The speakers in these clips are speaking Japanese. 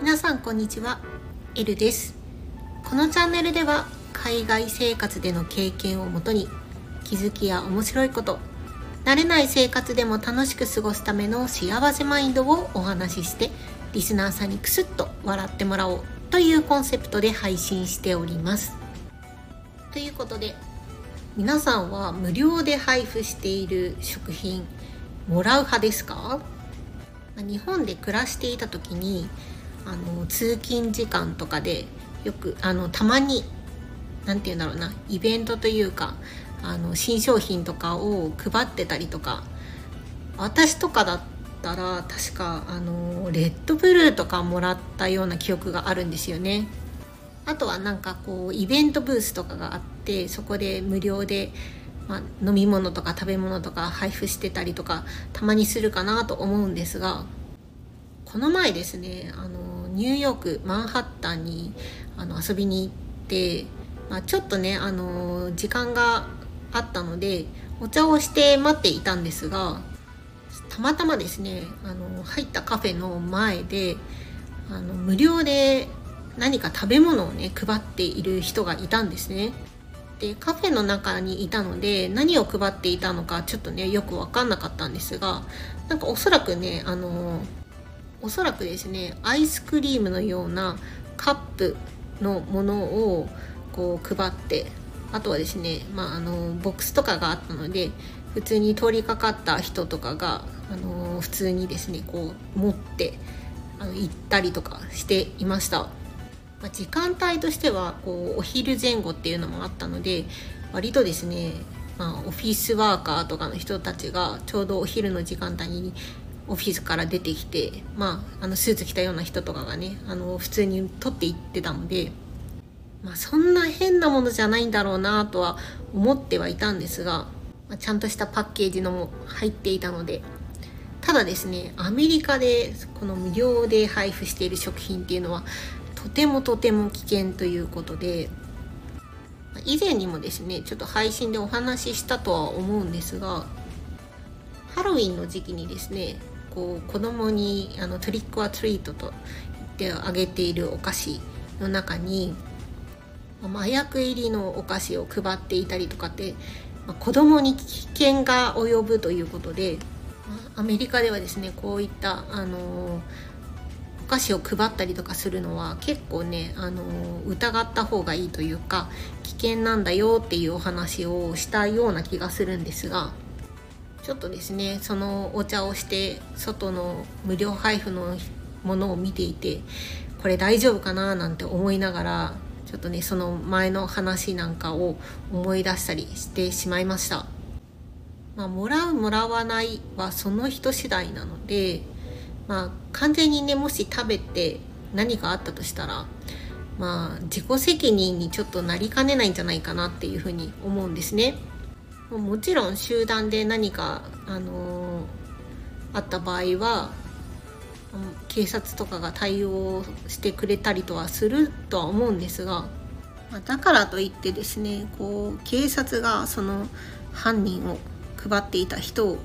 皆さんこんにちは。エルです。このチャンネルでは海外生活での経験をもとに気づきや面白いこと慣れない生活でも楽しく過ごすための幸せマインドをお話ししてリスナーさんにクスッと笑ってもらおうというコンセプトで配信しております。ということで皆さんは無料で配布している食品もらう派ですか？日本で暮らしていた時にあの通勤時間とかでよくあのたまに何て言うんだろうなイベントというかあの新商品とかを配ってたりとか私とかだったら確かあのレッドブルーとかもらったような記憶があるんですよね。あとはなんかこうイベントブースとかがあってそこで無料で、まあ、飲み物とか食べ物とか配布してたりとかたまにするかなと思うんですがこの前ですねあのニューヨークマンハッタンにあの遊びに行って、まあ、ちょっとねあの時間があったのでお茶をして待っていたんですがたまたまですねあの入ったカフェの前であの無料で何か食べ物をね配っている人がいたんですね。でカフェの中にいたので何を配っていたのかちょっとねよく分かんなかったんですがなんかおそらくねあのおそらくですねアイスクリームのようなカップのものをこう配ってあとはですね、まあ、あのボックスとかがあったので普通に通りかかった人とかがあの普通にですねこう持ってあの行ったりとかしていました。まあ、時間帯としてはこうお昼前後っていうのもあったので割とですね、まあ、オフィスワーカーとかの人たちがちょうどお昼の時間帯にオフィスから出てきて、まあ、あのスーツ着たような人とかがねあの普通に取っていってたので、まあ、そんな変なものじゃないんだろうなとは思ってはいたんですが、まあ、ちゃんとしたパッケージのも入っていたのでただですねアメリカでこの無料で配布している食品っていうのはとてもとても危険ということで以前にもですねちょっと配信でお話ししたとは思うんですがハロウィンの時期にですねこう子供にあのトリックアトリートと言ってあげているお菓子の中に麻薬入りのお菓子を配っていたりとかって、まあ、子供に危険が及ぶということで、アメリカではですねこういったあのー菓子を配ったりとかするのは結構ねあの疑った方がいいというか危険なんだよっていうお話をしたような気がするんですがちょっとですねそのお茶をして外の無料配布のものを見ていてこれ大丈夫かな？なんて思いながらちょっとねその前の話なんかを思い出したりしてしまいました。まあ、もらうもらわないはその人次第なのでまあ完全にねもし食べて何かあったとしたらまあ自己責任にちょっとなりかねないんじゃないかなっていうふうに思うんですね。もちろん集団で何か、あのー、あった場合は警察とかが対応してくれたりとはするとは思うんですが、だからといってですねこう警察がその犯人を配っていた人を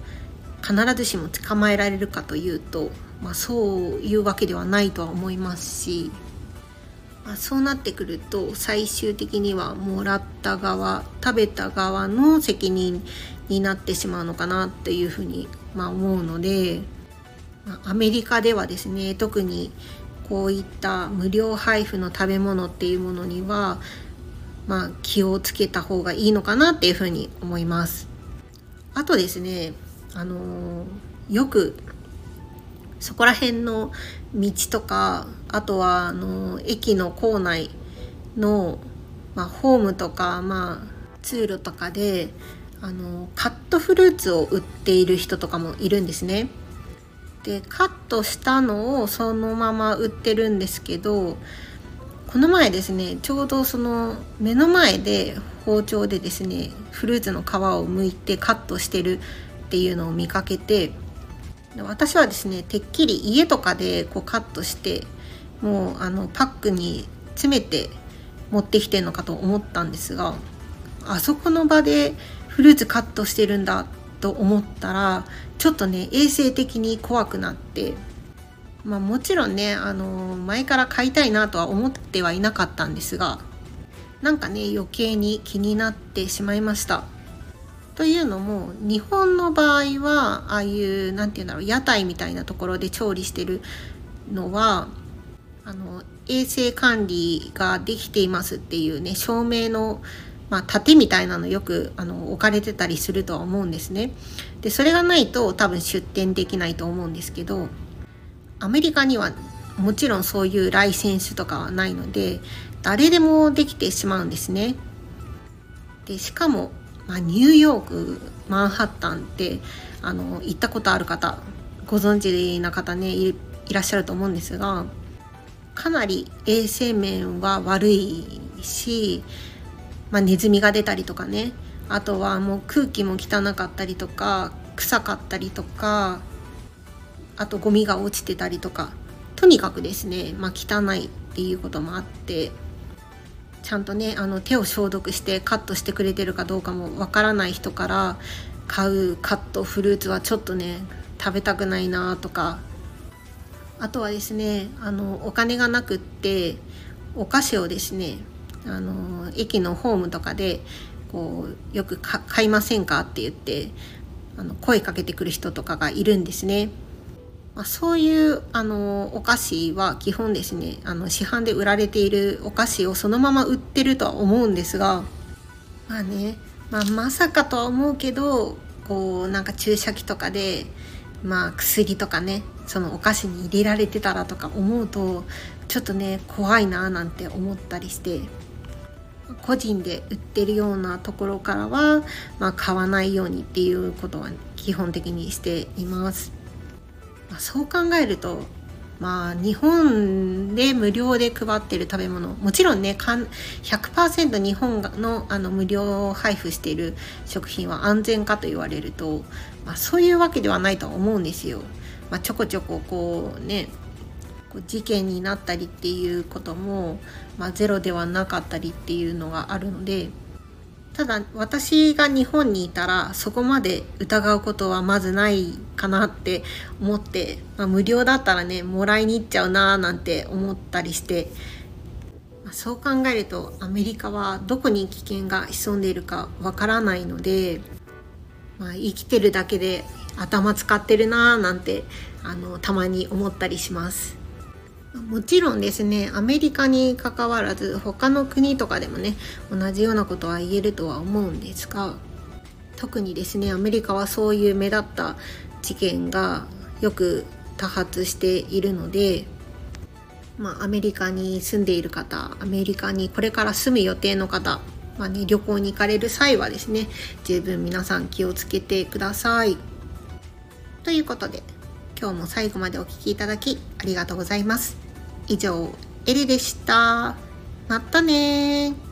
必ずしも捕まえられるかというとまあ、そういうわけではないとは思いますし、まあ、そうなってくると最終的にはもらった側食べた側の責任になってしまうのかなっていうふうに、ま、思うので、ま、アメリカではですね特にこういった無料配布の食べ物っていうものには、まあ、気をつけた方がいいのかなっていうふうに思います。あとですねあのよくそこら辺の道とかあとはあの駅の構内の、まあ、ホームとか、まあ、通路とかであのカットフルーツを売っている人とかもいるんですね。でカットしたのをそのまま売ってるんですけどこの前ですねちょうどその目の前で包丁でですねフルーツの皮を剥いてカットしてるっていうのを見かけて私はですねてっきり家とかでこうカットしてもうあのパックに詰めて持ってきてるのかと思ったんですがあそこの場でフルーツカットしてるんだと思ったらちょっとね衛生的に怖くなってまあもちろんねあの前から買いたいなとは思ってはいなかったんですがなんかね余計に気になってしまいました。というのも日本の場合はああいう何て言うんだろう屋台みたいなところで調理してるのはあの衛生管理ができていますっていうね証明の、まあ、盾みたいなのよくあの置かれてたりするとは思うんですね。でそれがないと多分出店できないと思うんですけどアメリカにはもちろんそういうライセンスとかはないので誰でもできてしまうんですね。でしかも、まあ、ニューヨークマンハッタンってあの行ったことある方ご存知な方ねいらっしゃると思うんですがかなり衛生面は悪いし、まあ、ネズミが出たりとかねあとはもう空気も汚かったりとか臭かったりとかあとゴミが落ちてたりとかとにかくですね、まあ、汚いっていうこともあってちゃんとねあの手を消毒してカットしてくれてるかどうかもわからない人から買うカットフルーツはちょっとね食べたくないなとかあとはですねあのお金がなくってお菓子をですねあの駅のホームとかでこうよく買いませんかって言ってあの声かけてくる人とかがいるんですね。まあ、そういうあのお菓子は基本ですねあの市販で売られているお菓子をそのまま売ってるとは思うんですがまあね、まあ、まさかとは思うけどこうなんか注射器とかでまあ薬とかねそのお菓子に入れられてたらとか思うとちょっとね怖いななんて思ったりして個人で売ってるようなところからは、まあ、買わないようにっていうことは基本的にしています。まあ、そう考えるとまあ日本で無料で配ってる食べ物もちろんね100%日本のあの無料配布している食品は安全かと言われると、まあ、そういうわけではないとは思うんですよ。まあ、ちょこちょここうね事件になったりっていうことも、まあ、ゼロではなかったりっていうのがあるのでただ私が日本にいたらそこまで疑うことはまずないかなって思って、まあ、無料だったらねもらいに行っちゃうなーなんて思ったりして、まあ、そう考えるとアメリカはどこに危険が潜んでいるかわからないので、まあ、生きてるだけで頭使ってるなーなんてあのたまに思ったりします。もちろんですねアメリカにかかわらず他の国とかでもね同じようなことは言えるとは思うんですが特にですねアメリカはそういう目立った事件がよく多発しているのでまあ、アメリカに住んでいる方アメリカにこれから住む予定の方、まあね、旅行に行かれる際はですね十分皆さん気をつけてください。ということで今日も最後までお聴きいただきありがとうございます。以上、エリでした。またね